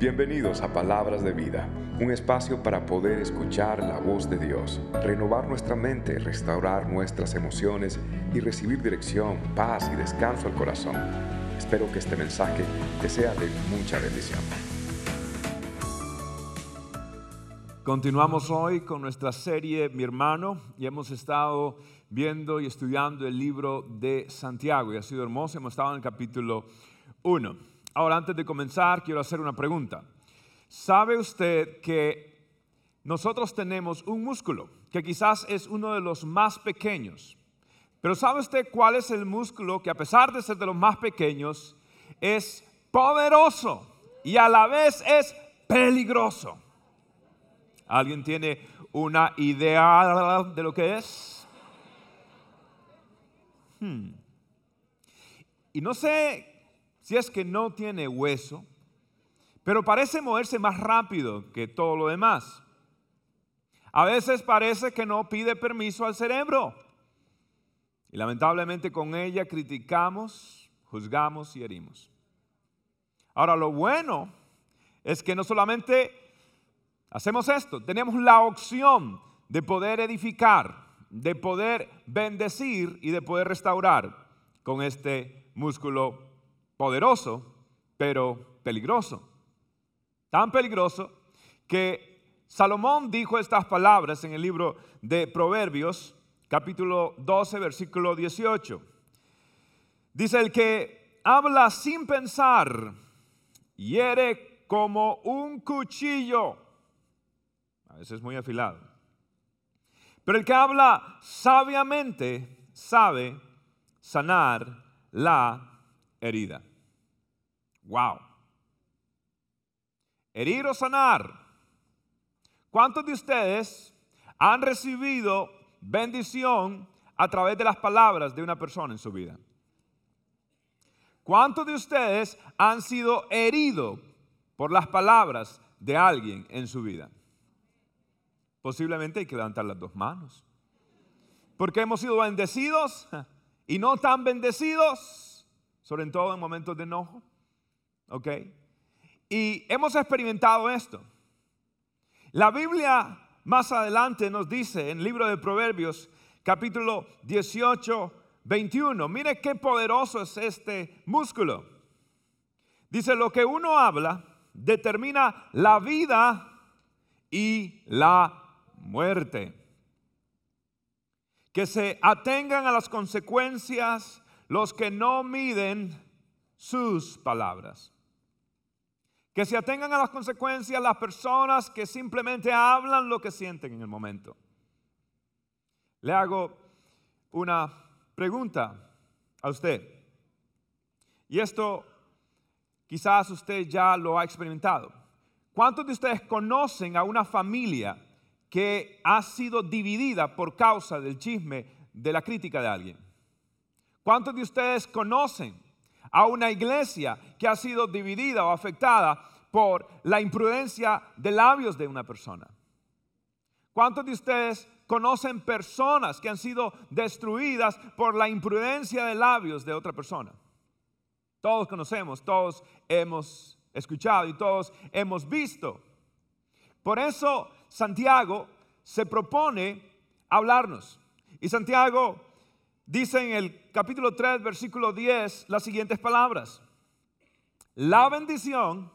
Bienvenidos a Palabras de Vida, un espacio para poder escuchar la voz de Dios, renovar nuestra mente, restaurar nuestras emociones y recibir dirección, paz y descanso al corazón. Espero que este mensaje te sea de mucha bendición. Continuamos hoy con nuestra serie Mi hermano y hemos estado viendo y estudiando el libro de Santiago y ha sido hermoso, hemos estado en el capítulo 1. Ahora, antes de comenzar, quiero hacer una pregunta. ¿Sabe usted que nosotros tenemos un músculo que quizás es uno de los más pequeños? Pero ¿sabe usted cuál es el músculo que a pesar de ser de los más pequeños, es poderoso y a la vez es peligroso? ¿Alguien tiene una idea de lo que es? Hmm. Y no sé si es que no tiene hueso, pero parece moverse más rápido que todo lo demás. A veces parece que no pide permiso al cerebro. Y lamentablemente con ella criticamos, juzgamos y herimos. Ahora, lo bueno es que no solamente hacemos esto, tenemos la opción de poder edificar, de poder bendecir y de poder restaurar con este músculo poderoso, pero peligroso. Tan peligroso que Salomón dijo estas palabras en el libro de Proverbios, capítulo 12, versículo 18. Dice, el que habla sin pensar, hiere como un cuchillo. A veces muy afilado. Pero el que habla sabiamente sabe sanar la herida. Wow. Herir o sanar. ¿Cuántos de ustedes han recibido bendición a través de las palabras de una persona en su vida? ¿Cuántos de ustedes han sido heridos por las palabras de alguien en su vida? Posiblemente hay que levantar las dos manos. Porque hemos sido bendecidos y no tan bendecidos, sobre todo en momentos de enojo. ¿Ok? Y hemos experimentado esto. La Biblia más adelante nos dice en el libro de Proverbios, capítulo 18, 21, mire qué poderoso es este músculo. Dice, lo que uno habla determina la vida y la muerte. Que se atengan a las consecuencias los que no miden sus palabras. Que se atengan a las consecuencias las personas que simplemente hablan lo que sienten en el momento. Le hago una pregunta a usted. Y esto quizás usted ya lo ha experimentado. ¿Cuántos de ustedes conocen a una familia que ha sido dividida por causa del chisme de la crítica de alguien? ¿Cuántos de ustedes conocen a una iglesia que ha sido dividida o afectada por la imprudencia de labios de una persona. ¿Cuántos de ustedes conocen personas que han sido destruidas por la imprudencia de labios de otra persona? Todos conocemos, todos hemos escuchado y todos hemos visto. Por eso Santiago se propone hablarnos. Y Santiago dice en el capítulo 3, versículo 10, las siguientes palabras. La bendición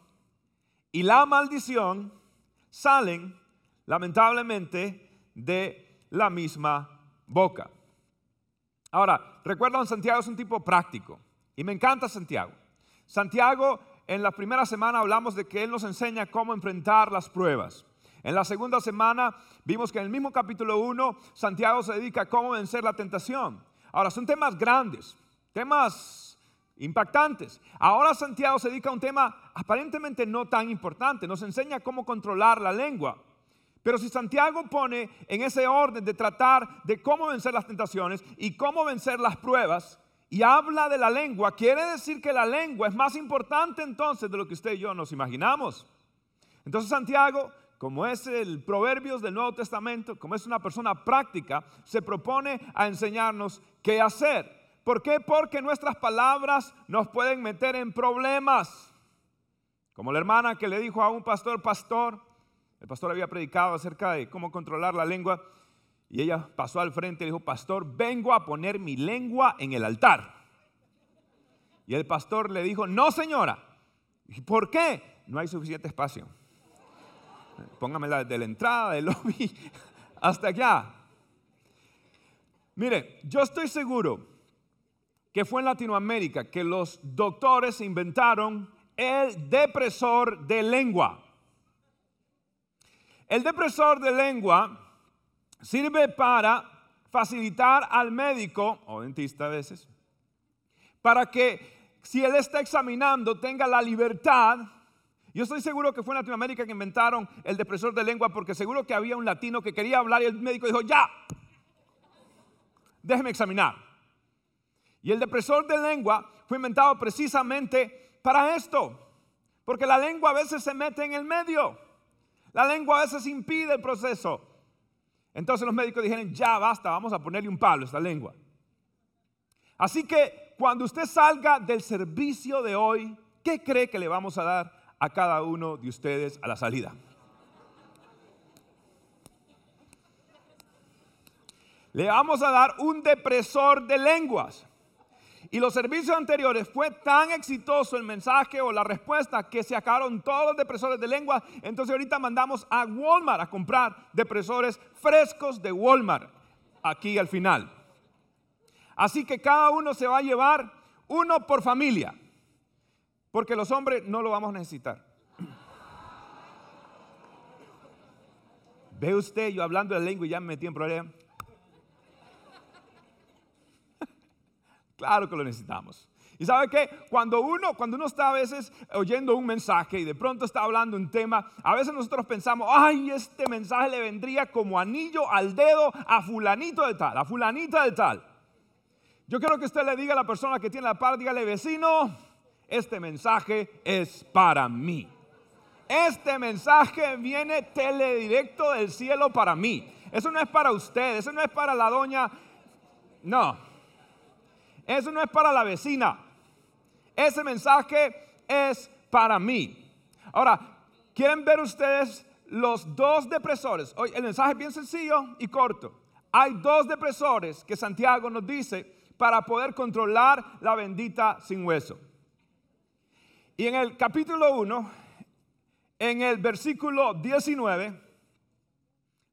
y la maldición salen lamentablemente de la misma boca. Ahora, recuerdan, Santiago es un tipo práctico y me encanta Santiago. Santiago, en la primera semana hablamos de que él nos enseña cómo enfrentar las pruebas. En la segunda semana vimos que en el mismo capítulo 1 Santiago se dedica a cómo vencer la tentación. Ahora, son temas grandes, temas impactantes. Ahora Santiago se dedica a un tema aparentemente no tan importante, nos enseña cómo controlar la lengua. Pero si Santiago pone en ese orden de tratar de cómo vencer las tentaciones y cómo vencer las pruebas, y habla de la lengua, quiere decir que la lengua es más importante entonces de lo que usted y yo nos imaginamos. Entonces Santiago, como es el Proverbios del Nuevo Testamento, como es una persona práctica, se propone a enseñarnos qué hacer. ¿Por qué? Porque nuestras palabras nos pueden meter en problemas. Como la hermana que le dijo a un pastor, pastor, el pastor había predicado acerca de cómo controlar la lengua, y ella pasó al frente y dijo, pastor, vengo a poner mi lengua en el altar. Y el pastor le dijo, no señora. ¿Por qué? No hay suficiente espacio. Póngamela desde la entrada del lobby hasta allá. Mire, yo estoy seguro que fue en Latinoamérica que los doctores inventaron el depresor de lengua. El depresor de lengua sirve para facilitar al médico o dentista a veces, para que si él está examinando tenga la libertad. Yo estoy seguro que fue en Latinoamérica que inventaron el depresor de lengua porque seguro que había un latino que quería hablar y el médico dijo, ya, déjeme examinar. Y el depresor de lengua fue inventado precisamente para esto, porque la lengua a veces se mete en el medio, la lengua a veces impide el proceso. Entonces los médicos dijeron, ya basta, vamos a ponerle un palo a esta lengua. Así que cuando usted salga del servicio de hoy, ¿qué cree que le vamos a dar a cada uno de ustedes a la salida? Le vamos a dar un depresor de lenguas. Y los servicios anteriores fue tan exitoso el mensaje o la respuesta que se acabaron todos los depresores de lengua. Entonces ahorita mandamos a Walmart a comprar depresores frescos de Walmart aquí al final. Así que cada uno se va a llevar uno por familia. Porque los hombres no lo vamos a necesitar. Ve usted, yo hablando de lengua y ya me metí en problemas. Claro que lo necesitamos. Y sabe que cuando uno, cuando uno está a veces oyendo un mensaje y de pronto está hablando un tema, a veces nosotros pensamos, ay, este mensaje le vendría como anillo al dedo a fulanito de tal, a fulanita de tal. Yo quiero que usted le diga a la persona que tiene la par, dígale, vecino, este mensaje es para mí. Este mensaje viene teledirecto del cielo para mí. Eso no es para usted, eso no es para la doña. No, eso no es para la vecina. Ese mensaje es para mí. Ahora, ¿quieren ver ustedes los dos depresores? Hoy el mensaje es bien sencillo y corto. Hay dos depresores que Santiago nos dice para poder controlar la bendita sin hueso. Y en el capítulo 1, en el versículo 19,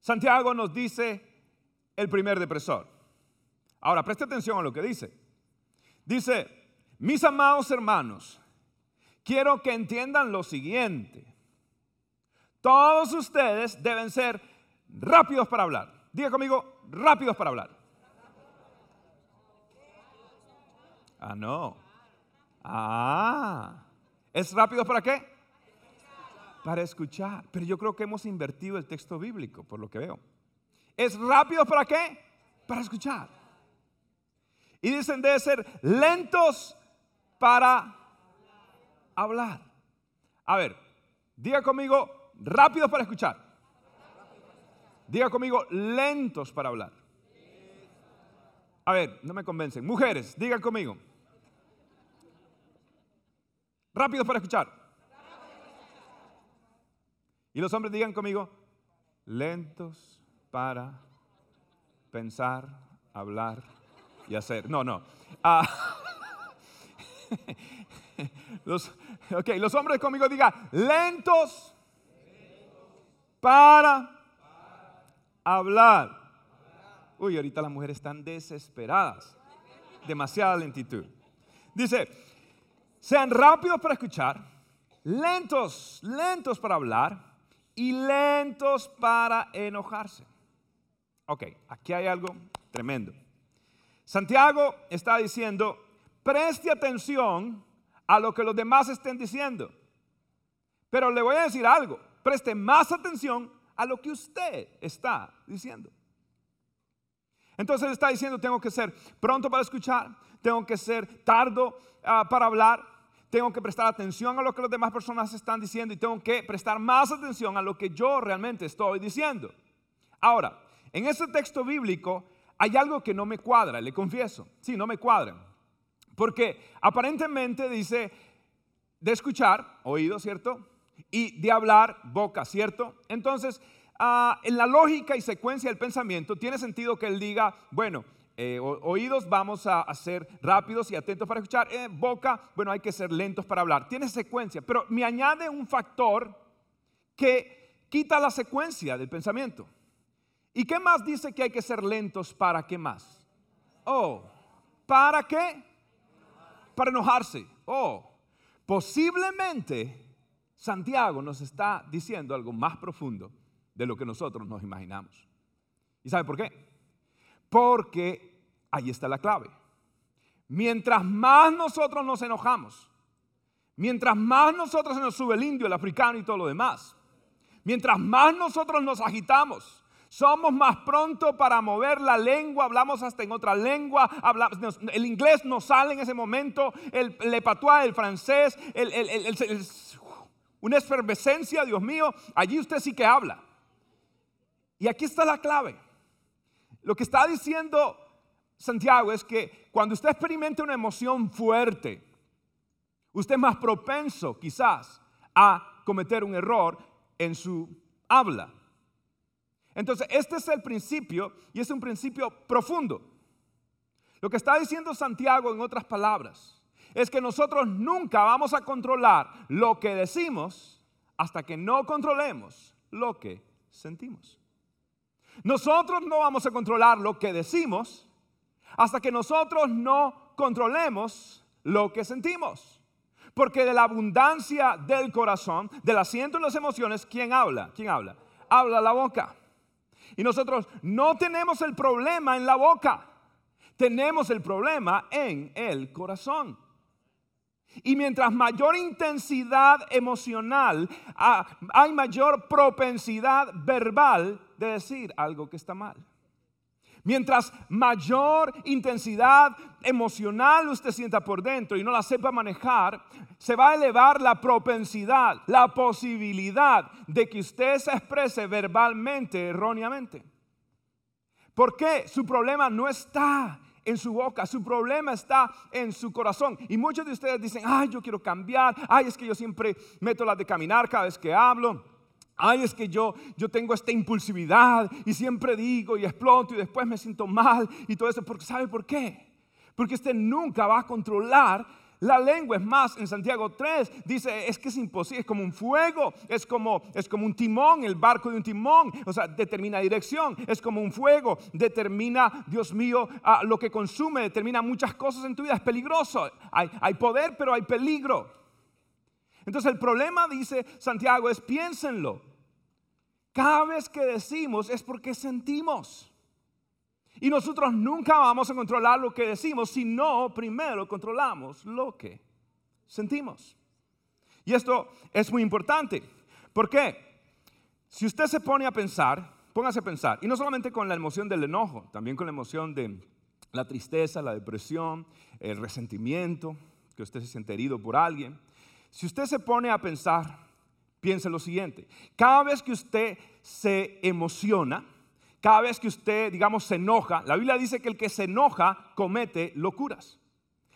Santiago nos dice el primer depresor. Ahora, preste atención a lo que dice. Dice, mis amados hermanos, quiero que entiendan lo siguiente. Todos ustedes deben ser rápidos para hablar. Diga conmigo, rápidos para hablar. Ah, no. Ah, ¿es rápido para qué? Para escuchar. Pero yo creo que hemos invertido el texto bíblico, por lo que veo. ¿Es rápido para qué? Para escuchar. Y dicen de ser lentos para hablar. A ver, diga conmigo, rápidos para escuchar. Diga conmigo, lentos para hablar. A ver, no me convencen. Mujeres, digan conmigo. Rápidos para escuchar. Y los hombres digan conmigo, lentos para pensar, hablar y hacer. No, no. Ah, los, ok, los hombres conmigo digan, lentos para hablar. Uy, ahorita las mujeres están desesperadas. Demasiada lentitud. Dice, sean rápidos para escuchar, lentos, lentos para hablar y lentos para enojarse. Ok, aquí hay algo tremendo. Santiago está diciendo, preste atención a lo que los demás estén diciendo. Pero le voy a decir algo, preste más atención a lo que usted está diciendo. Entonces está diciendo, tengo que ser pronto para escuchar, tengo que ser tardo ah, para hablar, tengo que prestar atención a lo que las demás personas están diciendo y tengo que prestar más atención a lo que yo realmente estoy diciendo. Ahora, en este texto bíblico hay algo que no me cuadra, le confieso. Sí, no me cuadra. Porque aparentemente dice, de escuchar, oído, ¿cierto? Y de hablar, boca, ¿cierto? Entonces, ah, en la lógica y secuencia del pensamiento, tiene sentido que él diga, bueno, eh, oídos vamos a, ser rápidos y atentos para escuchar, eh, boca, bueno, hay que ser lentos para hablar. Tiene secuencia, pero me añade un factor que quita la secuencia del pensamiento. ¿Y qué más dice que hay que ser lentos para qué más? Oh, ¿para qué? Para enojarse. Oh, posiblemente Santiago nos está diciendo algo más profundo de lo que nosotros nos imaginamos. ¿Y sabe por qué? Porque ahí está la clave. Mientras más nosotros nos enojamos, mientras más nosotros nos sube el indio, el africano y todo lo demás, mientras más nosotros nos agitamos, somos más pronto para mover la lengua, hablamos hasta en otra lengua, el inglés nos sale en ese momento, el, le patois, el francés, una efervescencia, Dios mío, allí usted sí que habla. Y aquí está la clave. Lo que está diciendo Santiago es que cuando usted experimenta una emoción fuerte, usted es más propenso quizás a cometer un error en su habla. Entonces, este es el principio y es un principio profundo. Lo que está diciendo Santiago en otras palabras es que nosotros nunca vamos a controlar lo que decimos hasta que no controlemos lo que sentimos. Nosotros no vamos a controlar lo que decimos hasta que nosotros no controlemos lo que sentimos. Porque de la abundancia del corazón, del asiento de las emociones, ¿quién habla? ¿Quién habla? Habla la boca. Y nosotros no tenemos el problema en la boca, tenemos el problema en el corazón. Y mientras mayor intensidad emocional, ah, hay mayor propensidad verbal de decir algo que está mal. Mientras mayor intensidad emocional usted sienta por dentro y no la sepa manejar, se va a elevar la propensidad, la posibilidad de que usted se exprese verbalmente erróneamente. ¿Por qué? Su problema no está en su boca, su problema está en su corazón. Y muchos de ustedes dicen, ay, yo quiero cambiar, ay, es que yo siempre meto las de caminar cada vez que hablo. Ay, es que yo, yo tengo esta impulsividad y siempre digo y exploto y después me siento mal y todo eso. Porque ¿sabe por qué? Porque usted nunca va a controlar la lengua. Es más, en Santiago 3 dice, es que es imposible, es como un fuego, es como, es como un timón, el barco de un timón, o sea, determina dirección, es como un fuego, determina, Dios mío, lo que consume, determina muchas cosas en tu vida, es peligroso. Hay, hay poder, pero hay peligro. Entonces el problema, dice Santiago, es piénsenlo. Cada vez que decimos es porque sentimos. Y nosotros nunca vamos a controlar lo que decimos si no primero controlamos lo que sentimos. Y esto es muy importante. ¿Por qué? Si usted se pone a pensar, póngase a pensar, y no solamente con la emoción del enojo, también con la emoción de la tristeza, la depresión, el resentimiento, que usted se siente herido por alguien. Si usted se pone a pensar, piense lo siguiente. Cada vez que usted se emociona, cada vez que usted, digamos, se enoja, la Biblia dice que el que se enoja comete locuras.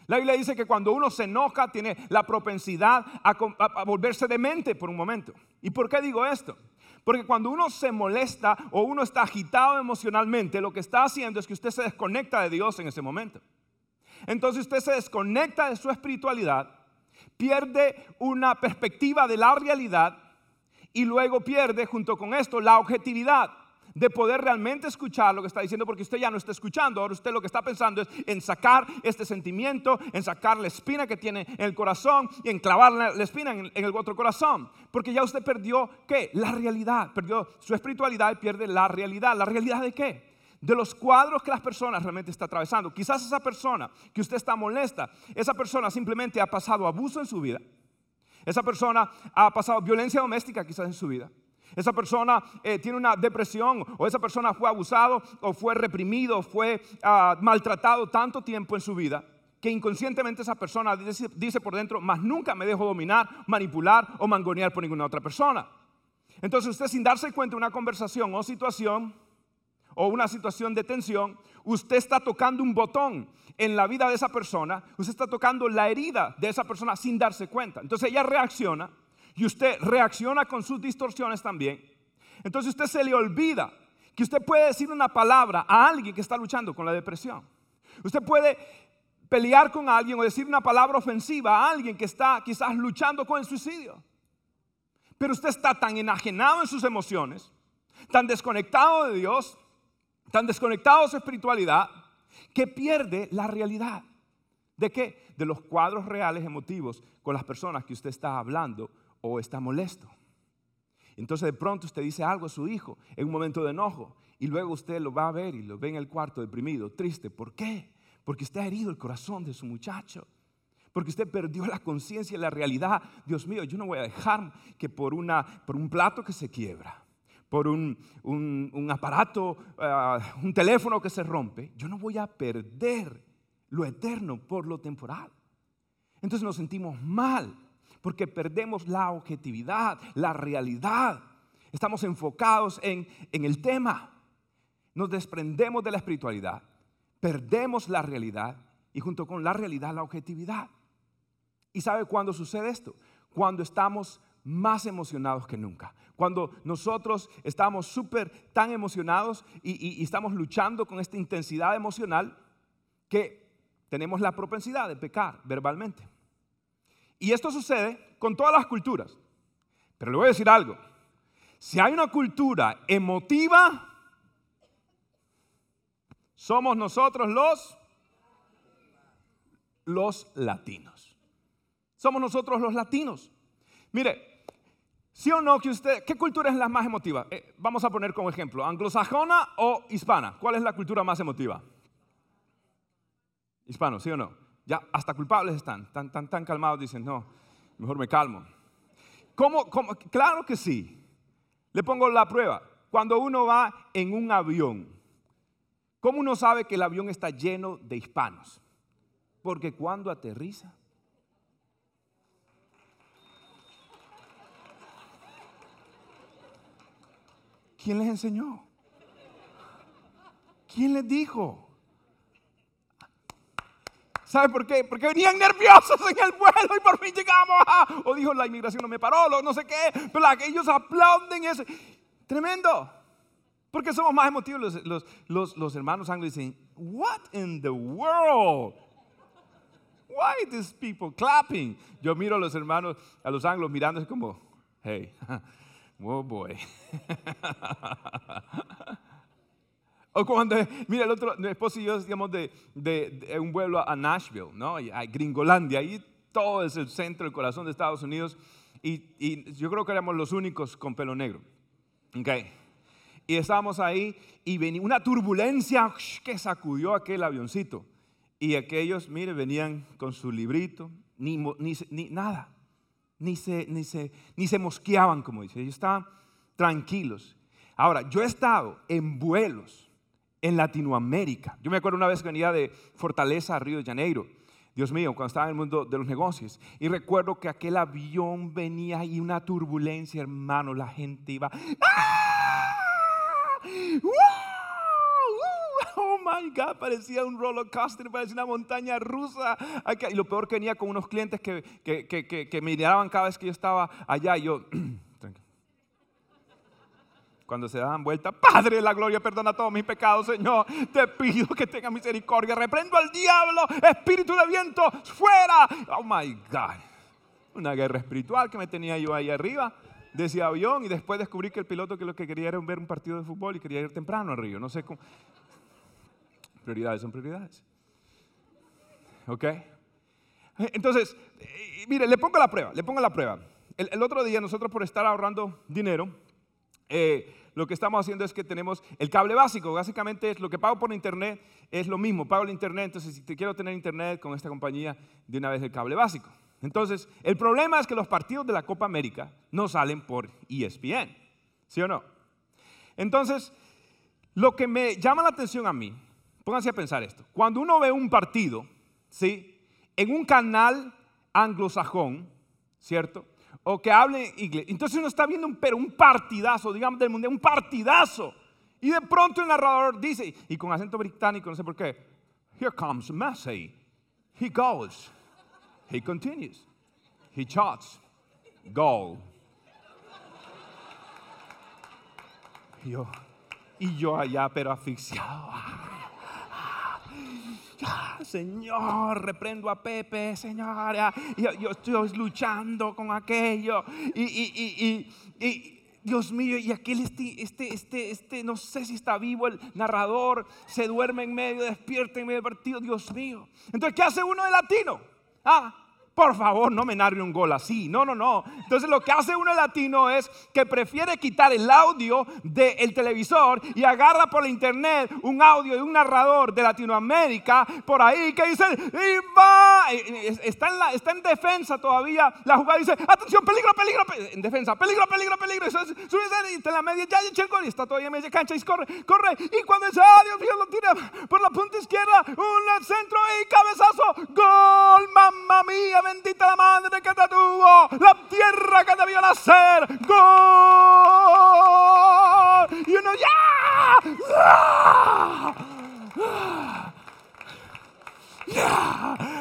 La Biblia dice que cuando uno se enoja tiene la propensidad a, volverse demente por un momento. ¿Y por qué digo esto? Porque cuando uno se molesta o uno está agitado emocionalmente, lo que está haciendo es que usted se desconecta de Dios en ese momento. Entonces usted se desconecta de su espiritualidad pierde una perspectiva de la realidad y luego pierde junto con esto la objetividad de poder realmente escuchar lo que está diciendo, porque usted ya no está escuchando, ahora usted lo que está pensando es en sacar este sentimiento, en sacar la espina que tiene en el corazón y en clavar la, espina en, el otro corazón, porque ya usted perdió, ¿qué? La realidad, perdió su espiritualidad y pierde la realidad. ¿La realidad de qué? De los cuadros que las personas realmente están atravesando. Quizás esa persona que usted está molesta, esa persona simplemente ha pasado abuso en su vida. Esa persona ha pasado violencia doméstica quizás en su vida. Esa persona eh, tiene una depresión o esa persona fue abusado o fue reprimido, fue ah, maltratado tanto tiempo en su vida que inconscientemente esa persona dice, dice por dentro, más nunca me dejo dominar, manipular o mangonear por ninguna otra persona. Entonces usted sin darse cuenta de una conversación o situación o una situación de tensión, usted está tocando un botón en la vida de esa persona, usted está tocando la herida de esa persona sin darse cuenta. Entonces ella reacciona y usted reacciona con sus distorsiones también. Entonces usted se le olvida que usted puede decir una palabra a alguien que está luchando con la depresión. Usted puede pelear con alguien o decir una palabra ofensiva a alguien que está quizás luchando con el suicidio. Pero usted está tan enajenado en sus emociones, tan desconectado de Dios, tan desconectado de su espiritualidad, que pierde la realidad. ¿De qué? De los cuadros reales emotivos con las personas que usted está hablando o está molesto. Entonces de pronto usted dice algo a su hijo en un momento de enojo y luego usted lo va a ver y lo ve en el cuarto deprimido, triste. ¿Por qué? Porque usted ha herido el corazón de su muchacho. Porque usted perdió la conciencia y la realidad. Dios mío, yo no voy a dejar que por, una, por un plato que se quiebra, por un, un, aparato, ah, un teléfono que se rompe, yo no voy a perder lo eterno por lo temporal. Entonces nos sentimos mal porque perdemos la objetividad, la realidad. Estamos enfocados en, en el tema. Nos desprendemos de la espiritualidad, perdemos la realidad y junto con la realidad la objetividad. ¿Y sabe cuándo sucede esto? Cuando estamos más emocionados que nunca. Cuando nosotros estamos súper tan emocionados y, estamos luchando con esta intensidad emocional que tenemos la propensidad de pecar verbalmente. Y esto sucede con todas las culturas. Pero le voy a decir algo. Si hay una cultura emotiva, somos nosotros los los latinos. Somos nosotros los latinos. Mire, ¿Sí o no que usted, qué cultura es la más emotiva? Eh, vamos a poner como ejemplo, anglosajona o hispana. ¿Cuál es la cultura más emotiva? Hispano, ¿sí o no? Ya hasta culpables están, tan, tan, tan calmados, dicen, no, mejor me calmo. Claro que sí. Le pongo la prueba. Cuando uno va en un avión, ¿cómo uno sabe que el avión está lleno de hispanos? Porque cuando aterriza, ¿Quién les enseñó? ¿Quién les dijo? ¿Sabe por qué? Porque venían nerviosos en el vuelo y por fin llegamos. o dijo, la inmigración no me paró, no sé qué. Pero ellos aplauden eso. Tremendo. Porque somos más emotivos. Los, los, los, hermanos anglos dicen, what in the world? Why these people clapping? Yo miro a los hermanos, a los anglos mirándose como, hey, Oh boy. o cuando, mira, el otro, mi esposo y yo digamos de, de, un vuelo a Nashville, ¿no? a Gringolandia, ahí todo es el centro, el corazón de Estados Unidos. Y, yo creo que éramos los únicos con pelo negro. Okay. Y estábamos ahí y venía una turbulencia que sacudió aquel avioncito. Y aquellos, mire, venían con su librito, ni, ni, ni nada ni se, ni se, ni se mosqueaban, como dice. Ellos estaban tranquilos. Ahora, yo he estado en vuelos en Latinoamérica. Yo me acuerdo una vez que venía de Fortaleza a Río de Janeiro. Dios mío, cuando estaba en el mundo de los negocios. Y recuerdo que aquel avión venía y una turbulencia, hermano. La gente iba. ¡Ah! God, parecía un roller coaster, parecía una montaña rusa. Y lo peor que venía con unos clientes que, que, que, que me miraban cada vez que yo estaba allá. Y yo, cuando se daban vuelta, Padre de la gloria, perdona todos mis pecados, Señor. Te pido que tenga misericordia. Reprendo al diablo, espíritu de viento, fuera. Oh my God. Una guerra espiritual que me tenía yo ahí arriba de ese avión y después descubrí que el piloto que lo que quería era ver un partido de fútbol y quería ir temprano al río. No sé cómo. Prioridades son prioridades. ¿Ok? Entonces, eh, mire, le pongo la prueba, le pongo la prueba. El, otro día nosotros por estar ahorrando dinero, eh, lo que estamos haciendo es que tenemos el cable básico. Básicamente es lo que pago por internet, es lo mismo. Pago el internet, entonces si te quiero tener internet con esta compañía, de una vez el cable básico. Entonces, el problema es que los partidos de la Copa América no salen por ESPN, ¿sí o no? Entonces, lo que me llama la atención a mí Pónganse a pensar esto. Cuando uno ve un partido, ¿sí? En un canal anglosajón, ¿cierto? O que hable inglés. Entonces uno está viendo un, pero un partidazo, digamos, del mundial, un partidazo Y de pronto el narrador dice, y con acento británico, no sé por qué, Here comes Messi. He goes. He continues. He shots. Goal. Y yo, y yo allá, pero asfixiado. Ah, señor, reprendo a Pepe, Señor. Yo, yo estoy luchando con aquello. Y, y, y, y, Dios mío, y aquel, este, este, este, este, no sé si está vivo el narrador, se duerme en medio, despierta en medio del partido, Dios mío. Entonces, ¿qué hace uno de latino? Ah, por favor, no me narre un gol así. No, no, no. Entonces lo que hace uno latino es que prefiere quitar el audio del televisor y agarra por la internet un audio de un narrador de Latinoamérica por ahí que dice, y va, está en, está en defensa todavía. La jugada dice, atención, peligro, peligro, en defensa, peligro, peligro, peligro. Y está en la media, ya echa el gol y está todavía en media cancha y corre, corre. Y cuando dice, ah, Dios mío, lo tira por la punta izquierda, un centro y cabezazo, gol, mamá mía bendita la madre que te tuvo, la tierra que debió nacer. ¡Gol! Y uno ya.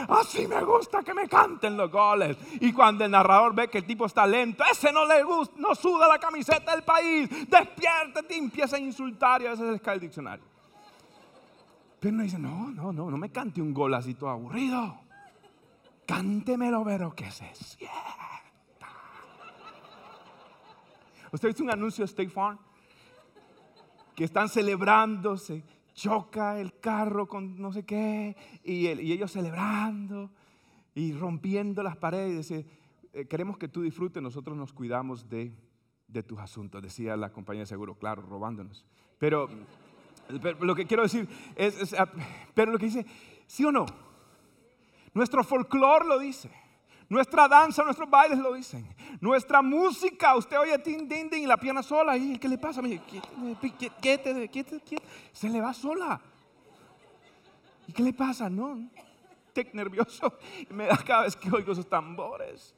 Así me gusta que me canten los goles. Y cuando el narrador ve que el tipo está lento, ese no le gusta, no suda la camiseta del país, despiértate y empieza a insultar y a veces les cae el diccionario. Pero uno dice, no, no, no, no me cante un gol así todo aburrido. Cántemelo, pero que se sienta. ¿Usted visto un anuncio de State Farm? Que están celebrándose, choca el carro con no sé qué, y, ellos celebrando y rompiendo las paredes. Eh, queremos que tú disfrutes, nosotros nos cuidamos de, tus asuntos, decía la compañía de seguro, claro, robándonos. Pero, lo que quiero decir es, ah, pero lo que dice, ¿sí o no? Nuestro folclore lo dice. Nuestra danza, nuestros bailes lo dicen. Nuestra música, usted oye tin, tin, tin y la pierna sola. ¿Y qué le pasa? Se le va sola. ¿Y qué le pasa? No, estoy nervioso. Me da cada vez que oigo esos tambores.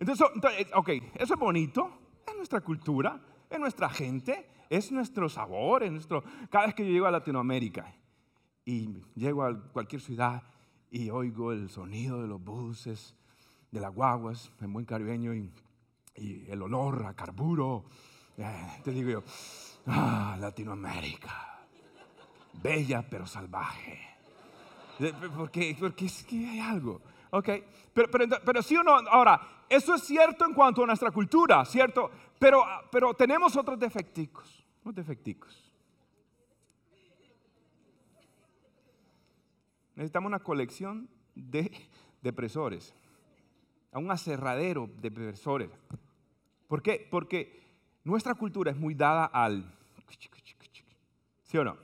Entonces, ok, eso es bonito. Es nuestra cultura, es nuestra gente, es nuestro sabor, es nuestro... Cada vez que yo llego a Latinoamérica y llego a cualquier ciudad y oigo el sonido de los buses, de las guaguas, en buen caribeño, y, el olor a carburo. Eh, te digo yo, ah, Latinoamérica, bella pero salvaje. Eh, porque, porque es que hay algo. Ok, pero, pero, pero sí o no, ahora, eso es cierto en cuanto a nuestra cultura, ¿cierto? Pero, pero tenemos otros defecticos, unos defecticos. Necesitamos una colección de depresores, a un aserradero de depresores. ¿Por qué? Porque nuestra cultura es muy dada al... ¿Sí o no?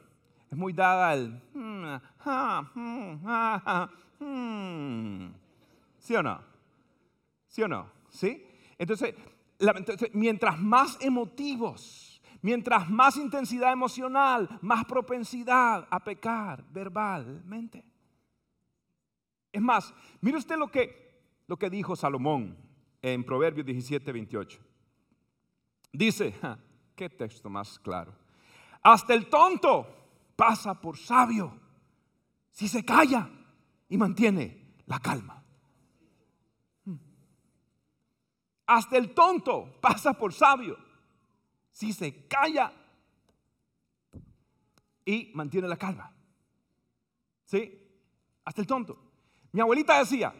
Es muy dada al... ¿Sí o no? ¿Sí o no? ¿Sí? Entonces, mientras más emotivos, mientras más intensidad emocional, más propensidad a pecar verbalmente. Es más, mire usted lo que, lo que dijo Salomón en Proverbios 17, 28. Dice, qué texto más claro. Hasta el tonto pasa por sabio si se calla y mantiene la calma. Hmm. Hasta el tonto pasa por sabio si se calla y mantiene la calma. ¿Sí? Hasta el tonto. Mi abuelita decía,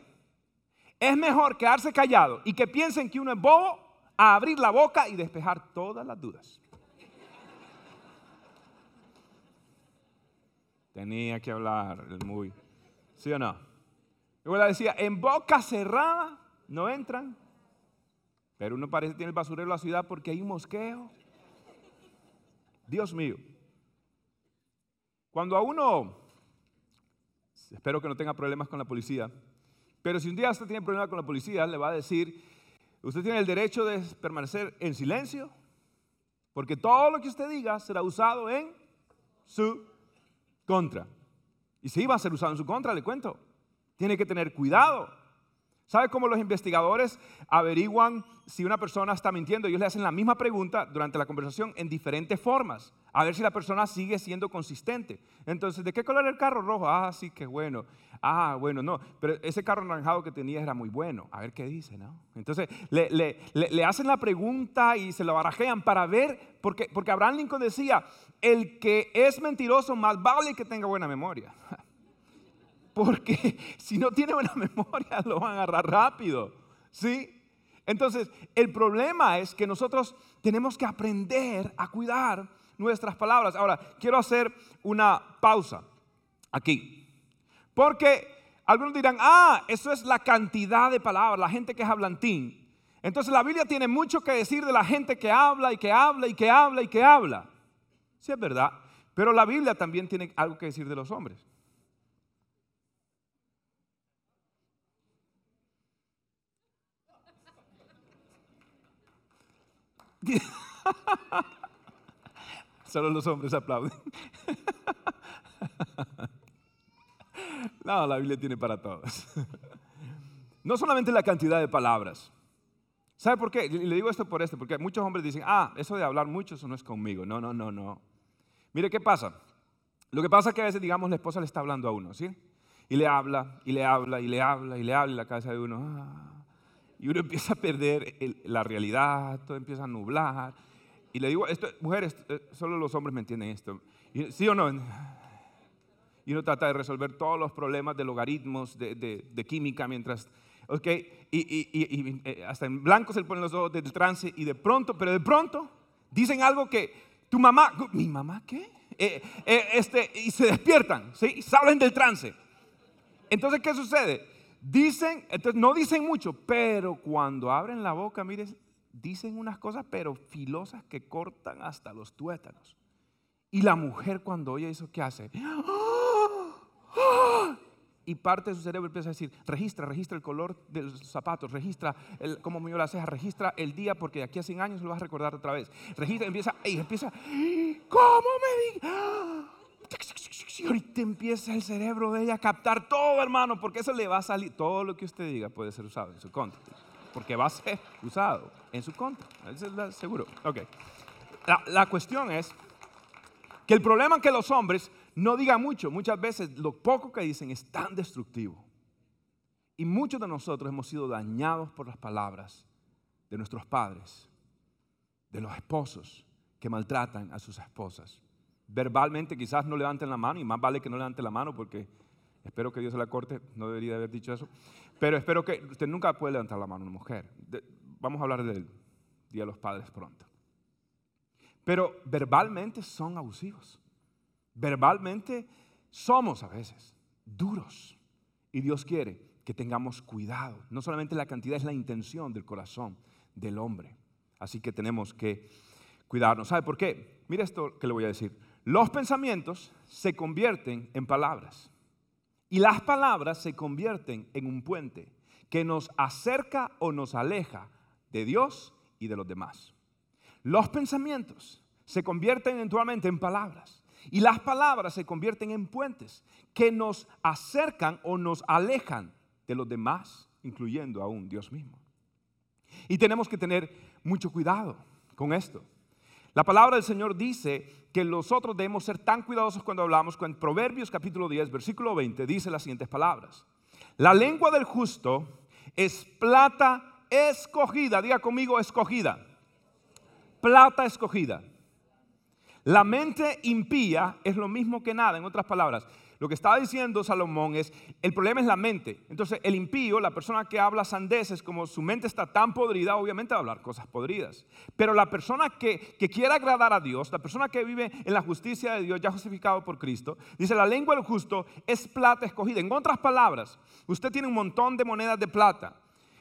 es mejor quedarse callado y que piensen que uno es bobo a abrir la boca y despejar todas las dudas. Tenía que hablar el muy. ¿Sí o no? Mi abuela decía, en boca cerrada no entran, pero uno parece que tiene el basurero de la ciudad porque hay un mosqueo. Dios mío. Cuando a uno Espero que no tenga problemas con la policía. Pero si un día usted tiene problemas con la policía, le va a decir, usted tiene el derecho de permanecer en silencio, porque todo lo que usted diga será usado en su contra. Y si va a ser usado en su contra, le cuento. Tiene que tener cuidado. ¿Sabe cómo los investigadores averiguan si una persona está mintiendo? Ellos le hacen la misma pregunta durante la conversación en diferentes formas, a ver si la persona sigue siendo consistente. Entonces, ¿de qué color era el carro rojo? Ah, sí, qué bueno. Ah, bueno, no, pero ese carro naranjado que tenía era muy bueno. A ver qué dice, ¿no? Entonces, le, hacen la pregunta y se la barajean para ver, porque, porque Abraham Lincoln decía, el que es mentiroso más vale que tenga buena memoria. Porque si no tiene buena memoria, lo van a agarrar rápido. ¿Sí? Entonces, el problema es que nosotros tenemos que aprender a cuidar nuestras palabras. Ahora, quiero hacer una pausa aquí. Porque algunos dirán, ah, eso es la cantidad de palabras, la gente que es hablantín. Entonces la Biblia tiene mucho que decir de la gente que habla y que habla y que habla y que habla. Sí es verdad, pero la Biblia también tiene algo que decir de los hombres. Solo los hombres aplauden. No, la Biblia tiene para todos. No solamente la cantidad de palabras. ¿Sabe por qué? Le digo esto por esto, porque muchos hombres dicen, ah, eso de hablar mucho, eso no es conmigo. No, no, no, no. Mire qué pasa. Lo que pasa es que a veces, digamos, la esposa le está hablando a uno, ¿sí? Y le habla, y le habla, y le habla, y le habla, en la cabeza de uno, ah, y uno empieza a perder la realidad, todo empieza a nublar. Y le digo, esto, mujeres, eh, solo los hombres me entienden esto. ¿Sí o no? Y uno trata de resolver todos los problemas de logaritmos, de, de, química, mientras, ok, y, y, y, eh, hasta en blanco se le ponen los ojos del trance, y de pronto, pero de pronto, dicen algo que tu mamá, ¿mi mamá qué? Eh, este, y se despiertan, ¿sí? Salen del trance. Entonces, ¿qué sucede? Dicen, entonces no dicen mucho, pero cuando abren la boca, mire, dicen unas cosas, pero filosas que cortan hasta los tuétanos. Y la mujer cuando oye eso, ¿qué hace? Y parte de su cerebro empieza a decir, registra, registra el color de los zapatos, registra el, cómo me la ceja, registra el día porque de aquí a 100 años lo vas a recordar otra vez. Registra, empieza, y empieza, ¿cómo me diga? Y ahorita empieza el cerebro de ella a captar todo, hermano, porque eso le va a salir. Todo lo que usted diga puede ser usado en su contra. Porque va a ser usado en su contra. Seguro. Ok. La, la cuestión es que el problema es que los hombres no digan mucho. Muchas veces lo poco que dicen es tan destructivo. Y muchos de nosotros hemos sido dañados por las palabras de nuestros padres, de los esposos que maltratan a sus esposas verbalmente quizás no levanten la mano, y más vale que no levanten la mano porque espero que Dios se la corte, no debería haber dicho eso, pero espero que usted nunca puede levantar la mano a una mujer. vamos a hablar del Día de los Padres pronto. Pero verbalmente son abusivos. Verbalmente somos a veces duros. Y Dios quiere que tengamos cuidado. No solamente la cantidad, es la intención del corazón del hombre. Así que tenemos que cuidarnos. ¿Sabe por qué? Mira esto que le voy a decir. Los pensamientos se convierten en palabras y las palabras se convierten en un puente que nos acerca o nos aleja de Dios y de los demás. Los pensamientos se convierten eventualmente en palabras y las palabras se convierten en puentes que nos acercan o nos alejan de los demás, incluyendo aún Dios mismo. Y tenemos que tener mucho cuidado con esto. La palabra del Señor dice que nosotros debemos ser tan cuidadosos cuando hablamos, con Proverbios capítulo 10, versículo 20, dice las siguientes palabras. La lengua del justo es plata escogida, diga conmigo escogida, plata escogida. La mente impía es lo mismo que nada, en otras palabras. Lo que estaba diciendo Salomón es, el problema es la mente. Entonces, el impío, la persona que habla sandeces, como su mente está tan podrida, obviamente va a hablar cosas podridas. Pero la persona que, que quiere agradar a Dios, la persona que vive en la justicia de Dios, ya justificado por Cristo, dice, la lengua del justo es plata escogida. En otras palabras, usted tiene un montón de monedas de plata.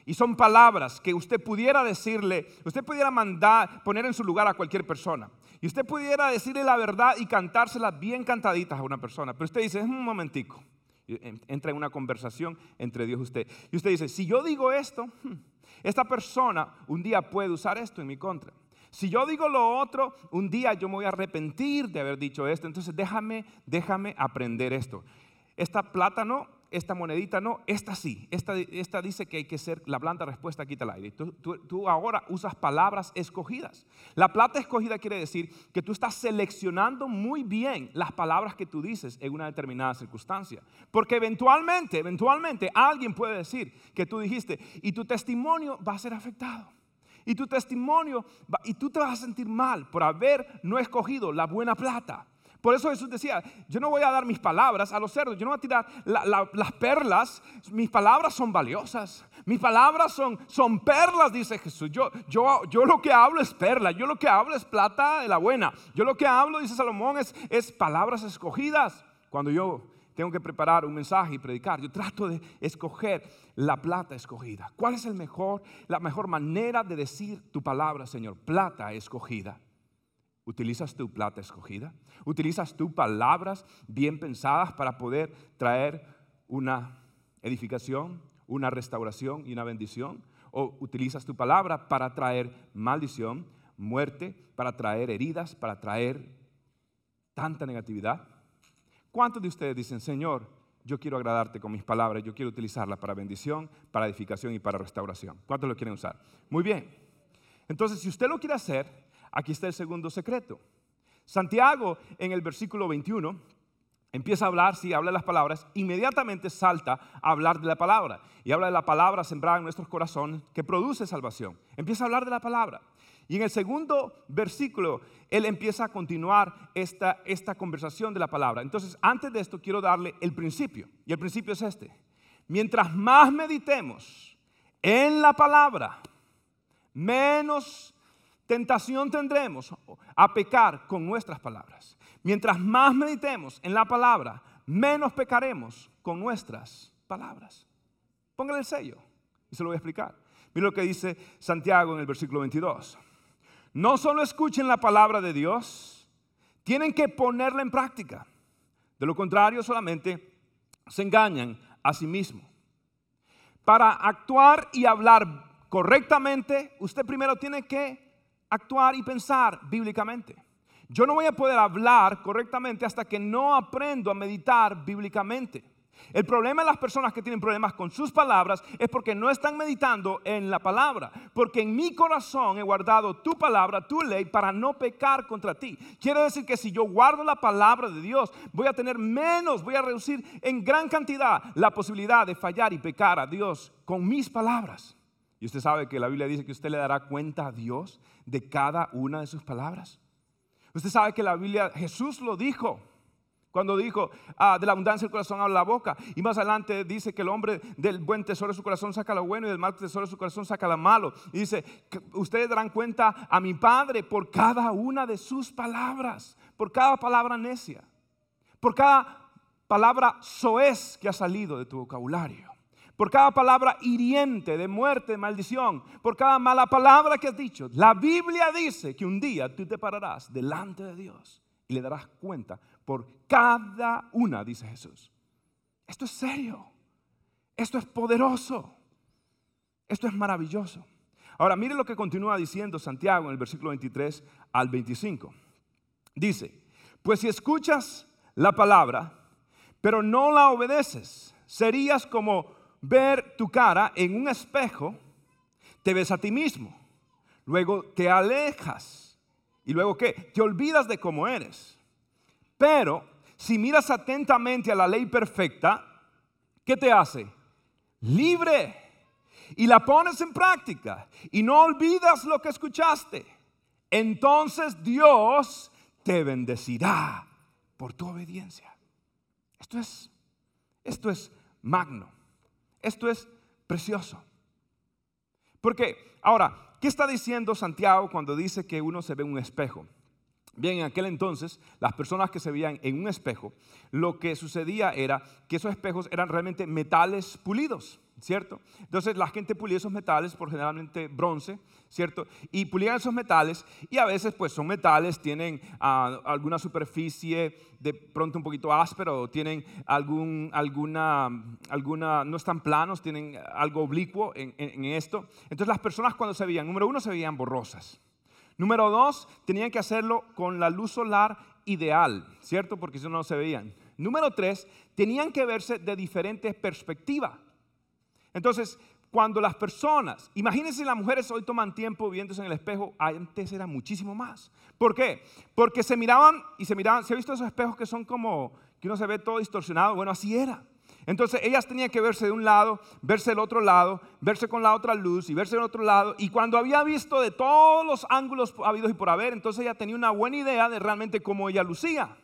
Y son palabras que usted pudiera decirle, usted pudiera mandar, poner en su lugar a cualquier persona. Y usted pudiera decirle la verdad y cantárselas bien cantaditas a una persona. Pero usted dice, es un momentico. Entra en una conversación entre Dios y usted. Y usted dice, si yo digo esto, hmm, esta persona un día puede usar esto en mi contra. Si yo digo lo otro, un día yo me voy a arrepentir de haber dicho esto. Entonces déjame, déjame aprender esto. Esta plátano esta monedita no, esta sí, esta, esta dice que hay que ser, la blanda respuesta quita el aire. Tú, tú, ahora usas palabras escogidas. La plata escogida quiere decir que tú estás seleccionando muy bien las palabras que tú dices en una determinada circunstancia. Porque eventualmente, eventualmente alguien puede decir que tú dijiste y tu testimonio va a ser afectado. Y tu testimonio, y tú te vas a sentir mal por haber no escogido la buena plata. Por eso Jesús decía, yo no voy a dar mis palabras a los cerdos, yo no voy a tirar las perlas, mis palabras son valiosas, mis palabras son, son perlas, dice Jesús. Yo, yo, yo lo que hablo es perla, yo lo que hablo es plata de la buena, yo lo que hablo, dice Salomón, es, es palabras escogidas. Cuando yo tengo que preparar un mensaje y predicar, yo trato de escoger la plata escogida. ¿Cuál es el mejor, la mejor manera de decir tu palabra, Señor? Plata escogida. ¿Utilizas tu plata escogida? ¿Utilizas tus palabras bien pensadas para poder traer una edificación, una restauración y una bendición? ¿O utilizas tu palabra para traer maldición, muerte, para traer heridas, para traer tanta negatividad? ¿Cuántos de ustedes dicen, Señor, yo quiero agradarte con mis palabras, yo quiero utilizarlas para bendición, para edificación y para restauración? ¿Cuántos lo quieren usar? Muy bien. Entonces, si usted lo quiere hacer, Aquí está el segundo secreto. Santiago en el versículo 21 empieza a hablar, si habla las palabras, inmediatamente salta a hablar de la palabra. Y habla de la palabra sembrada en nuestros corazones que produce salvación. Empieza a hablar de la palabra. Y en el segundo versículo, él empieza a continuar esta, esta conversación de la palabra. Entonces, antes de esto, quiero darle el principio. Y el principio es este. Mientras más meditemos en la palabra, menos tentación tendremos a pecar con nuestras palabras. Mientras más meditemos en la palabra, menos pecaremos con nuestras palabras. Póngale el sello y se lo voy a explicar. Mira lo que dice Santiago en el versículo 22. No solo escuchen la palabra de Dios, tienen que ponerla en práctica. De lo contrario, solamente se engañan a sí mismos. Para actuar y hablar correctamente, usted primero tiene que actuar y pensar bíblicamente. Yo no voy a poder hablar correctamente hasta que no aprendo a meditar bíblicamente. El problema de las personas que tienen problemas con sus palabras es porque no están meditando en la palabra. Porque en mi corazón he guardado tu palabra, tu ley, para no pecar contra ti. Quiere decir que si yo guardo la palabra de Dios, voy a tener menos, voy a reducir en gran cantidad la posibilidad de fallar y pecar a Dios con mis palabras. Y usted sabe que la Biblia dice que usted le dará cuenta a Dios de cada una de sus palabras. Usted sabe que la Biblia, Jesús lo dijo. Cuando dijo, ah, de la abundancia del corazón habla la boca. Y más adelante dice que el hombre del buen tesoro de su corazón saca lo bueno y del mal tesoro de su corazón saca lo malo. Y dice, ustedes darán cuenta a mi Padre por cada una de sus palabras, por cada palabra necia, por cada palabra soez que ha salido de tu vocabulario por cada palabra hiriente de muerte, de maldición, por cada mala palabra que has dicho. La Biblia dice que un día tú te pararás delante de Dios y le darás cuenta por cada una, dice Jesús. Esto es serio, esto es poderoso, esto es maravilloso. Ahora, mire lo que continúa diciendo Santiago en el versículo 23 al 25. Dice, pues si escuchas la palabra, pero no la obedeces, serías como ver tu cara en un espejo, te ves a ti mismo. Luego te alejas. ¿Y luego qué? Te olvidas de cómo eres. Pero si miras atentamente a la ley perfecta, ¿qué te hace? Libre. Y la pones en práctica. Y no olvidas lo que escuchaste. Entonces Dios te bendecirá por tu obediencia. Esto es, esto es magno. Esto es precioso. Porque, ahora, ¿qué está diciendo Santiago cuando dice que uno se ve en un espejo? Bien, en aquel entonces, las personas que se veían en un espejo, lo que sucedía era que esos espejos eran realmente metales pulidos. ¿cierto? Entonces la gente pulía esos metales, por generalmente bronce, ¿cierto? Y pulían esos metales y a veces pues son metales, tienen ah, alguna superficie de pronto un poquito áspera o tienen algún, alguna, alguna, no están planos, tienen algo oblicuo en esto. Entonces las personas cuando se veían, número uno, se veían borrosas. Número dos, tenían que hacerlo con la luz solar ideal, ¿cierto? Porque si no, no se veían. Número tres, tenían que verse de diferentes perspectivas. Entonces, cuando las personas, imagínense las mujeres hoy toman tiempo viéndose en el espejo, antes era muchísimo más. ¿Por qué? Porque se miraban y se miraban, ¿se ha visto esos espejos que son como, que uno se ve todo distorsionado? Bueno, así era. Entonces ellas tenían que verse de un lado, verse del otro lado, verse con la otra luz y verse del otro lado. Y cuando había visto de todos los ángulos habidos y por haber, entonces ella tenía una buena idea de realmente cómo ella lucía.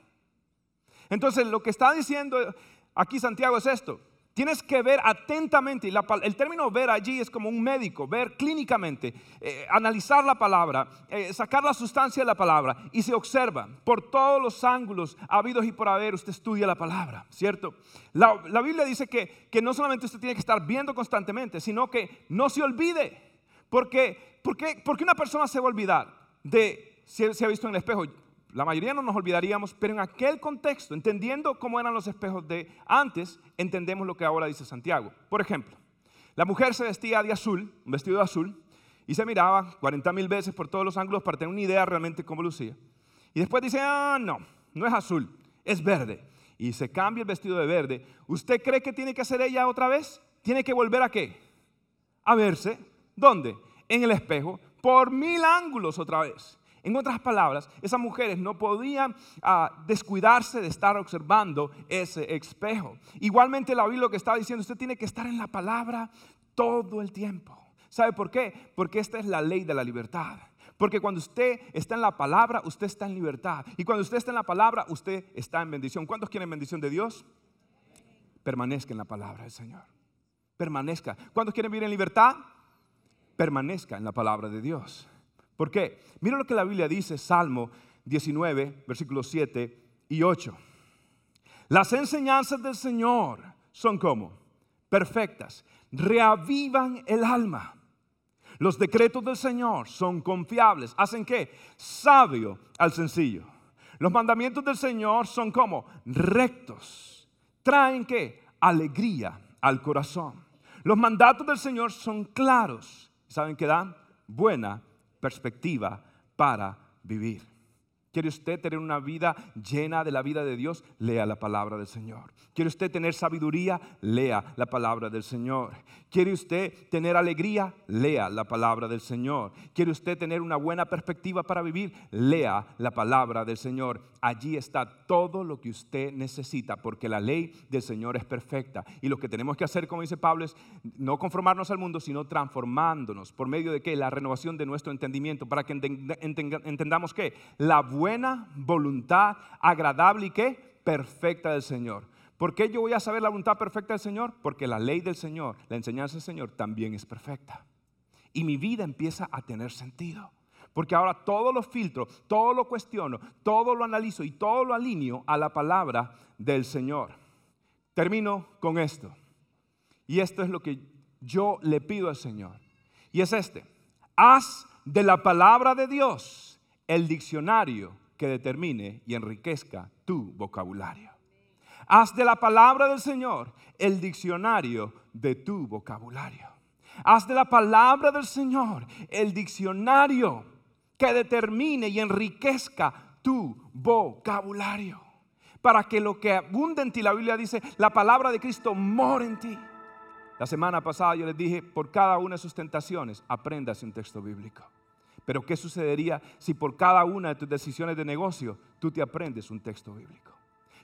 Entonces lo que está diciendo aquí Santiago es esto. Tienes que ver atentamente, y el término ver allí es como un médico, ver clínicamente, eh, analizar la palabra, eh, sacar la sustancia de la palabra y se observa. Por todos los ángulos habidos y por haber, usted estudia la palabra, ¿cierto? La, Biblia dice que, que, no solamente usted tiene que estar viendo constantemente, sino que no se olvide, porque, porque, porque una persona se va a olvidar de si se ha visto en el espejo, la mayoría no nos olvidaríamos, pero en aquel contexto, entendiendo cómo eran los espejos de antes, entendemos lo que ahora dice Santiago. Por ejemplo, la mujer se vestía de azul, un vestido de azul, y se miraba 40 mil veces por todos los ángulos para tener una idea realmente cómo lucía. Y después dice, ah, no, no es azul, es verde. Y se cambia el vestido de verde. ¿Usted cree que tiene que hacer ella otra vez? ¿Tiene que volver a qué? A verse. ¿Dónde? En el espejo, por mil ángulos otra vez. En otras palabras, esas mujeres no podían ah, descuidarse de estar observando ese espejo. Igualmente la Biblia lo que está diciendo, usted tiene que estar en la palabra todo el tiempo. ¿Sabe por qué? Porque esta es la ley de la libertad. Porque cuando usted está en la palabra, usted está en libertad. Y cuando usted está en la palabra, usted está en bendición. ¿Cuántos quieren bendición de Dios? Permanezca en la palabra del Señor. Permanezca. ¿Cuántos quieren vivir en libertad? Permanezca en la palabra de Dios. ¿Por qué? Mira lo que la Biblia dice, Salmo 19, versículos 7 y 8. Las enseñanzas del Señor son como perfectas, reavivan el alma. Los decretos del Señor son confiables. ¿Hacen qué? Sabio al sencillo. Los mandamientos del Señor son como rectos. ¿Traen qué? Alegría al corazón. Los mandatos del Señor son claros. ¿Saben qué dan? Buena perspectiva para vivir. ¿Quiere usted tener una vida llena de la vida de Dios? Lea la palabra del Señor. ¿Quiere usted tener sabiduría? Lea la palabra del Señor. ¿Quiere usted tener alegría? Lea la palabra del Señor. ¿Quiere usted tener una buena perspectiva para vivir? Lea la palabra del Señor. Allí está todo lo que usted necesita, porque la ley del Señor es perfecta. Y lo que tenemos que hacer, como dice Pablo, es no conformarnos al mundo, sino transformándonos por medio de qué? La renovación de nuestro entendimiento, para que entendamos que la buena voluntad, agradable y qué? Perfecta del Señor. ¿Por qué yo voy a saber la voluntad perfecta del Señor? Porque la ley del Señor, la enseñanza del Señor también es perfecta. Y mi vida empieza a tener sentido. Porque ahora todo lo filtro, todo lo cuestiono, todo lo analizo y todo lo alineo a la palabra del Señor. Termino con esto. Y esto es lo que yo le pido al Señor. Y es este. Haz de la palabra de Dios el diccionario que determine y enriquezca tu vocabulario. Haz de la palabra del Señor el diccionario de tu vocabulario. Haz de la palabra del Señor el diccionario que determine y enriquezca tu vocabulario. Para que lo que abunde en ti, la Biblia dice, la palabra de Cristo mora en ti. La semana pasada yo les dije, por cada una de sus tentaciones, aprendas un texto bíblico. Pero ¿qué sucedería si por cada una de tus decisiones de negocio tú te aprendes un texto bíblico?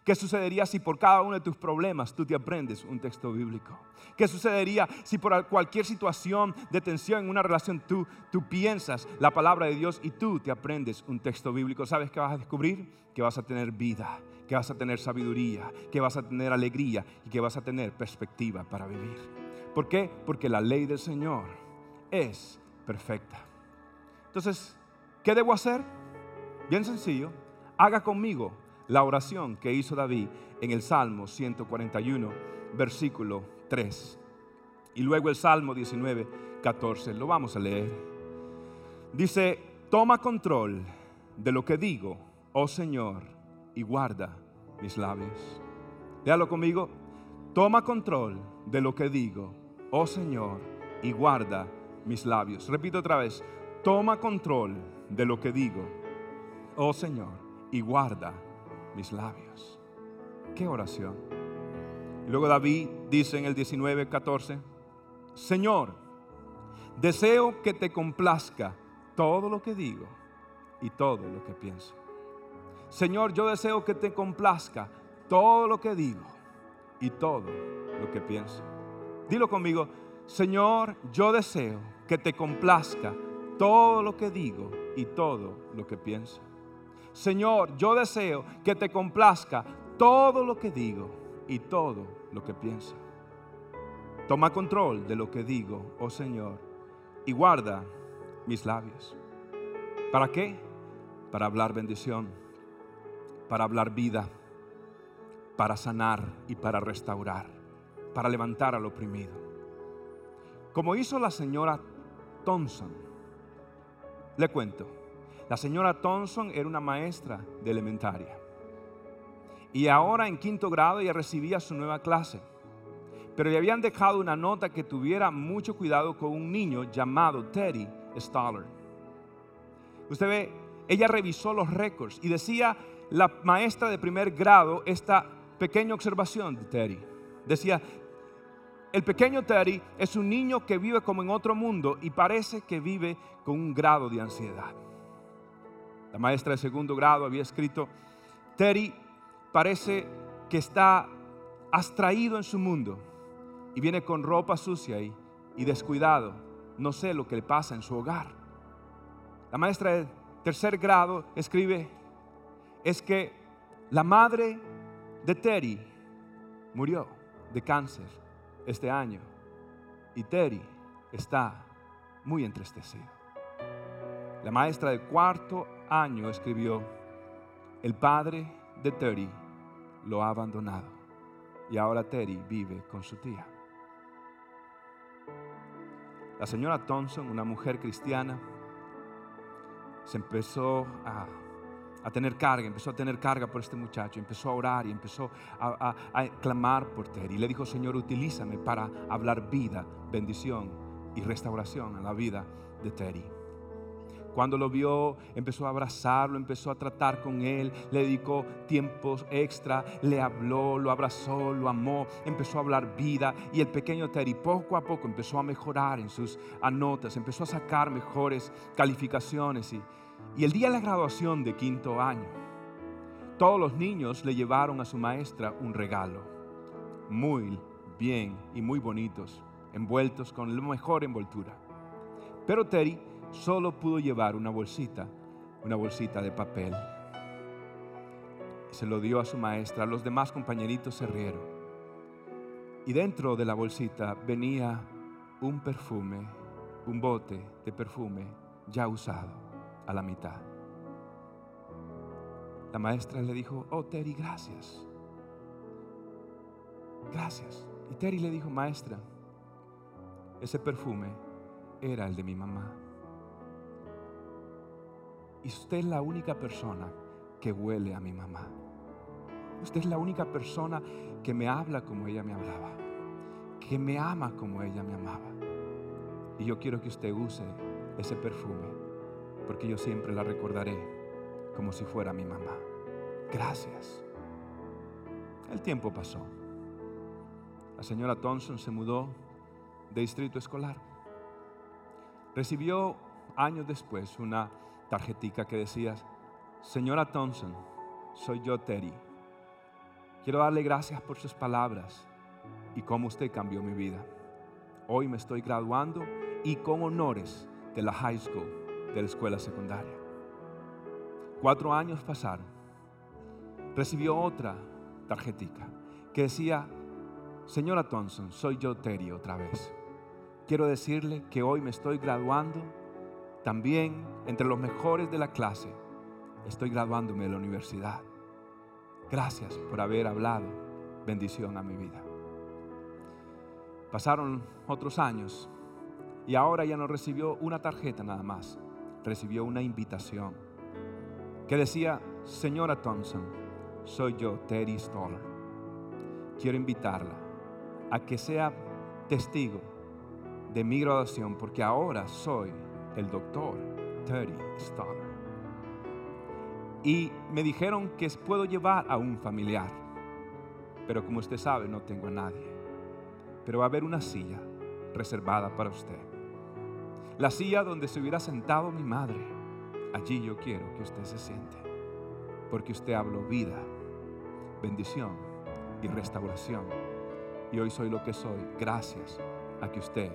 ¿Qué sucedería si por cada uno de tus problemas tú te aprendes un texto bíblico? ¿Qué sucedería si por cualquier situación de tensión en una relación tú, tú piensas la palabra de Dios y tú te aprendes un texto bíblico? ¿Sabes qué vas a descubrir? Que vas a tener vida, que vas a tener sabiduría, que vas a tener alegría y que vas a tener perspectiva para vivir. ¿Por qué? Porque la ley del Señor es perfecta. Entonces, ¿qué debo hacer? Bien sencillo, haga conmigo la oración que hizo David en el Salmo 141, versículo 3. Y luego el Salmo 19, 14. Lo vamos a leer. Dice, toma control de lo que digo, oh Señor, y guarda mis labios. Léalo conmigo. Toma control de lo que digo, oh Señor, y guarda mis labios. Repito otra vez. Toma control de lo que digo, oh Señor, y guarda mis labios. Qué oración. Luego David dice en el 19, 14, Señor, deseo que te complazca todo lo que digo y todo lo que pienso. Señor, yo deseo que te complazca todo lo que digo y todo lo que pienso. Dilo conmigo, Señor, yo deseo que te complazca todo lo que digo y todo lo que pienso. Señor, yo deseo que te complazca todo lo que digo y todo lo que pienso. Toma control de lo que digo, oh Señor, y guarda mis labios. ¿Para qué? Para hablar bendición, para hablar vida, para sanar y para restaurar, para levantar al oprimido. Como hizo la señora Thompson, le cuento, la señora Thompson era una maestra de elementaria. Y ahora en quinto grado ella recibía su nueva clase. Pero le habían dejado una nota que tuviera mucho cuidado con un niño llamado Teddy Stoller. Usted ve, ella revisó los récords y decía la maestra de primer grado esta pequeña observación de Teddy. Decía, el pequeño Teddy es un niño que vive como en otro mundo y parece que vive con un grado de ansiedad. La maestra de segundo grado había escrito, Teddy parece que está abstraído en su mundo y viene con ropa sucia y, y descuidado. No sé lo que le pasa en su hogar. La maestra de tercer grado escribe, es que la madre de Terry murió de cáncer este año y Terry está muy entristecido. La maestra de cuarto año escribió, el padre de Terry lo ha abandonado y ahora Terry vive con su tía. La señora Thompson, una mujer cristiana, se empezó a, tener carga, empezó a tener carga por este muchacho, empezó a orar y empezó a, a clamar por Terry. Le dijo, Señor, utilízame para hablar vida, bendición y restauración a la vida de Terry. Cuando lo vio, empezó a abrazarlo, empezó a tratar con él, le dedicó tiempos extra, le habló, lo abrazó, lo amó, empezó a hablar vida y el pequeño Terry poco a poco empezó a mejorar en sus anotas, empezó a sacar mejores calificaciones y, y el día de la graduación de quinto año, todos los niños le llevaron a su maestra un regalo, muy bien y muy bonitos, envueltos con la mejor envoltura. Pero Terry solo pudo llevar una bolsita, una bolsita de papel. Se lo dio a su maestra, los demás compañeritos se rieron. Y dentro de la bolsita venía un perfume, un bote de perfume ya usado a la mitad. La maestra le dijo, oh Terry, gracias. Gracias. Y Terry le dijo, maestra, ese perfume era el de mi mamá. Y usted es la única persona que huele a mi mamá. Usted es la única persona que me habla como ella me hablaba. Que me ama como ella me amaba. Y yo quiero que usted use ese perfume. Porque yo siempre la recordaré como si fuera mi mamá. Gracias. El tiempo pasó. La señora Thompson se mudó de distrito escolar. Recibió años después una tarjetica que decía, señora Thompson, soy yo Terry. Quiero darle gracias por sus palabras y cómo usted cambió mi vida. Hoy me estoy graduando y con honores de la high school, de la escuela secundaria. Cuatro años pasaron. Recibió otra tarjetica que decía, señora Thompson, soy yo Terry otra vez. Quiero decirle que hoy me estoy graduando también entre los mejores de la clase, estoy graduándome de la universidad. Gracias por haber hablado bendición a mi vida. Pasaron otros años y ahora ya no recibió una tarjeta nada más, recibió una invitación que decía, señora Thompson, soy yo, Terry Stoller. Quiero invitarla a que sea testigo de mi graduación porque ahora soy el doctor Terry Stoller. Y me dijeron que puedo llevar a un familiar. Pero como usted sabe, no tengo a nadie. Pero va a haber una silla reservada para usted. La silla donde se hubiera sentado mi madre. Allí yo quiero que usted se siente. Porque usted habló vida, bendición y restauración. Y hoy soy lo que soy gracias a que usted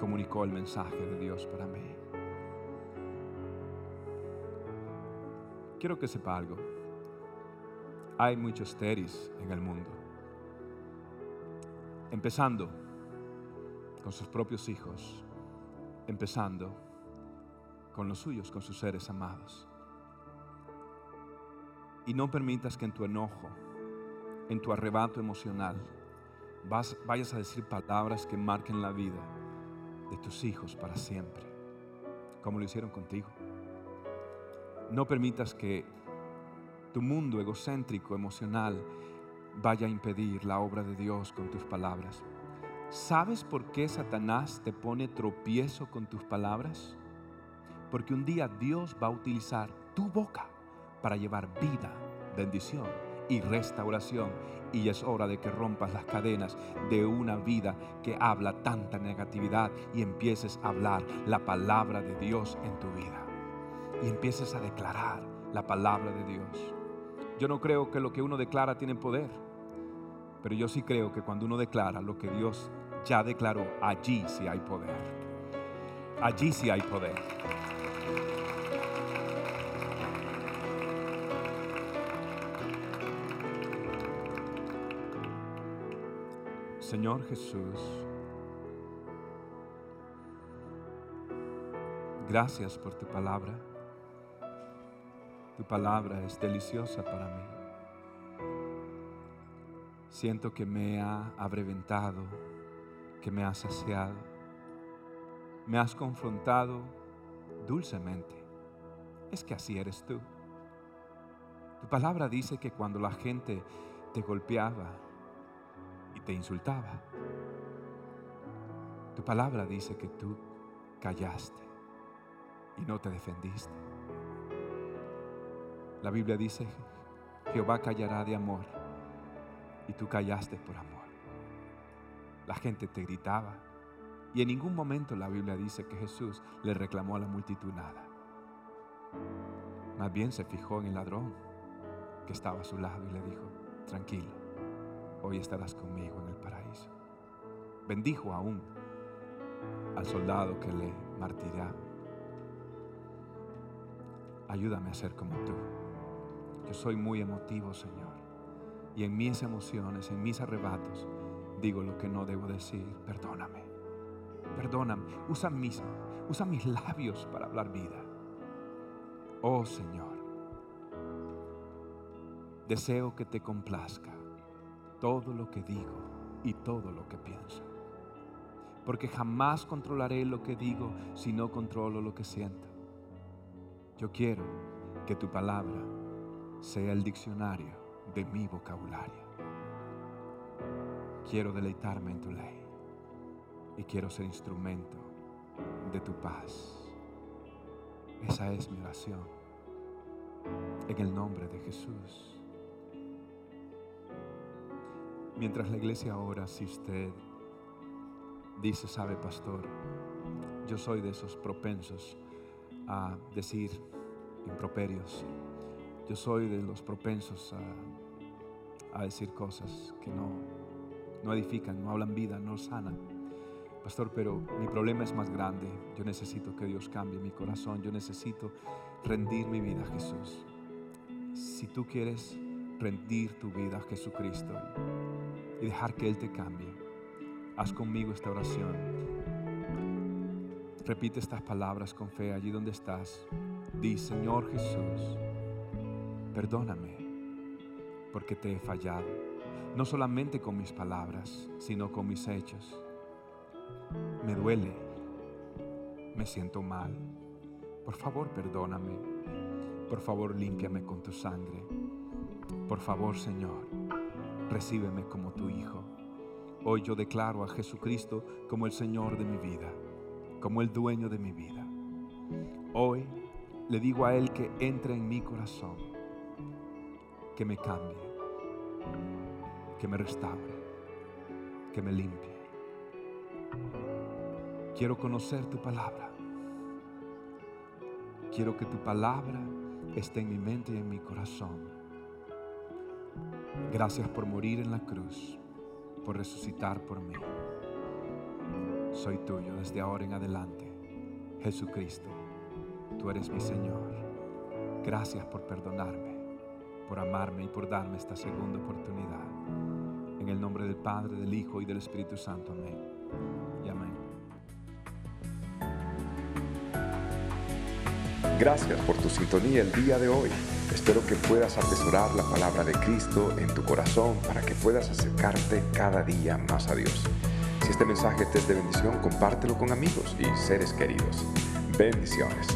comunicó el mensaje de Dios para mí. Quiero que sepa algo. Hay muchos teris en el mundo. Empezando con sus propios hijos. Empezando con los suyos, con sus seres amados. Y no permitas que en tu enojo, en tu arrebato emocional, vayas a decir palabras que marquen la vida de tus hijos para siempre, como lo hicieron contigo. No permitas que tu mundo egocéntrico, emocional, vaya a impedir la obra de Dios con tus palabras. ¿Sabes por qué Satanás te pone tropiezo con tus palabras? Porque un día Dios va a utilizar tu boca para llevar vida, bendición y restauración. Y es hora de que rompas las cadenas de una vida que habla tanta negatividad y empieces a hablar la palabra de Dios en tu vida. Y empieces a declarar la palabra de Dios. Yo no creo que lo que uno declara tiene poder, pero yo sí creo que cuando uno declara lo que Dios ya declaró, allí sí hay poder. Allí sí hay poder. Señor Jesús, gracias por tu palabra. Tu palabra es deliciosa para mí. Siento que me ha abreventado, que me ha saciado. Me has confrontado dulcemente. Es que así eres tú. Tu palabra dice que cuando la gente te golpeaba, te insultaba. Tu palabra dice que tú callaste y no te defendiste. La Biblia dice, Jehová callará de amor y tú callaste por amor. La gente te gritaba y en ningún momento la Biblia dice que Jesús le reclamó a la multitud nada. Más bien se fijó en el ladrón que estaba a su lado y le dijo, tranquilo, hoy estarás conmigo en el paraíso. Bendijo aún al soldado que le martirá. Ayúdame a ser como tú. Yo soy muy emotivo, Señor. Y en mis emociones, en mis arrebatos, digo lo que no debo decir. Perdóname. Perdóname. Usa mis, usa mis labios para hablar vida. Oh Señor, deseo que te complazca todo lo que digo y todo lo que pienso. Porque jamás controlaré lo que digo si no controlo lo que siento. Yo quiero que tu palabra sea el diccionario de mi vocabulario. Quiero deleitarme en tu ley y quiero ser instrumento de tu paz. Esa es mi oración. En el nombre de Jesús. Mientras la iglesia ora, si usted dice, sabe pastor, yo soy de esos propensos a decir improperios. Yo soy de los propensos a, decir cosas que no, no edifican, no hablan vida, no sanan. Pastor, pero mi problema es más grande. Yo necesito que Dios cambie mi corazón. Yo necesito rendir mi vida a Jesús. Si tú quieres rendir tu vida a Jesucristo y dejar que Él te cambie, haz conmigo esta oración. Repite estas palabras con fe allí donde estás. Di, Señor Jesús, perdóname porque te he fallado, no solamente con mis palabras, sino con mis hechos. Me duele, me siento mal. Por favor, perdóname. Por favor, límpiame con tu sangre. Por favor, Señor, recíbeme como tu Hijo. Hoy yo declaro a Jesucristo como el Señor de mi vida, como el dueño de mi vida. Hoy le digo a Él que entre en mi corazón, que me cambie. Que me restaure, que me limpie. Quiero conocer tu palabra. Quiero que tu palabra esté en mi mente y en mi corazón. Gracias por morir en la cruz, por resucitar por mí. Soy tuyo desde ahora en adelante. Jesucristo, tú eres mi Señor. Gracias por perdonarme, por amarme y por darme esta segunda oportunidad. En el nombre del Padre, del Hijo y del Espíritu Santo. Amén. Y amén. Gracias por tu sintonía el día de hoy. Espero que puedas atesorar la palabra de Cristo en tu corazón para que puedas acercarte cada día más a Dios. Si este mensaje te es de bendición, compártelo con amigos y seres queridos. Bendiciones.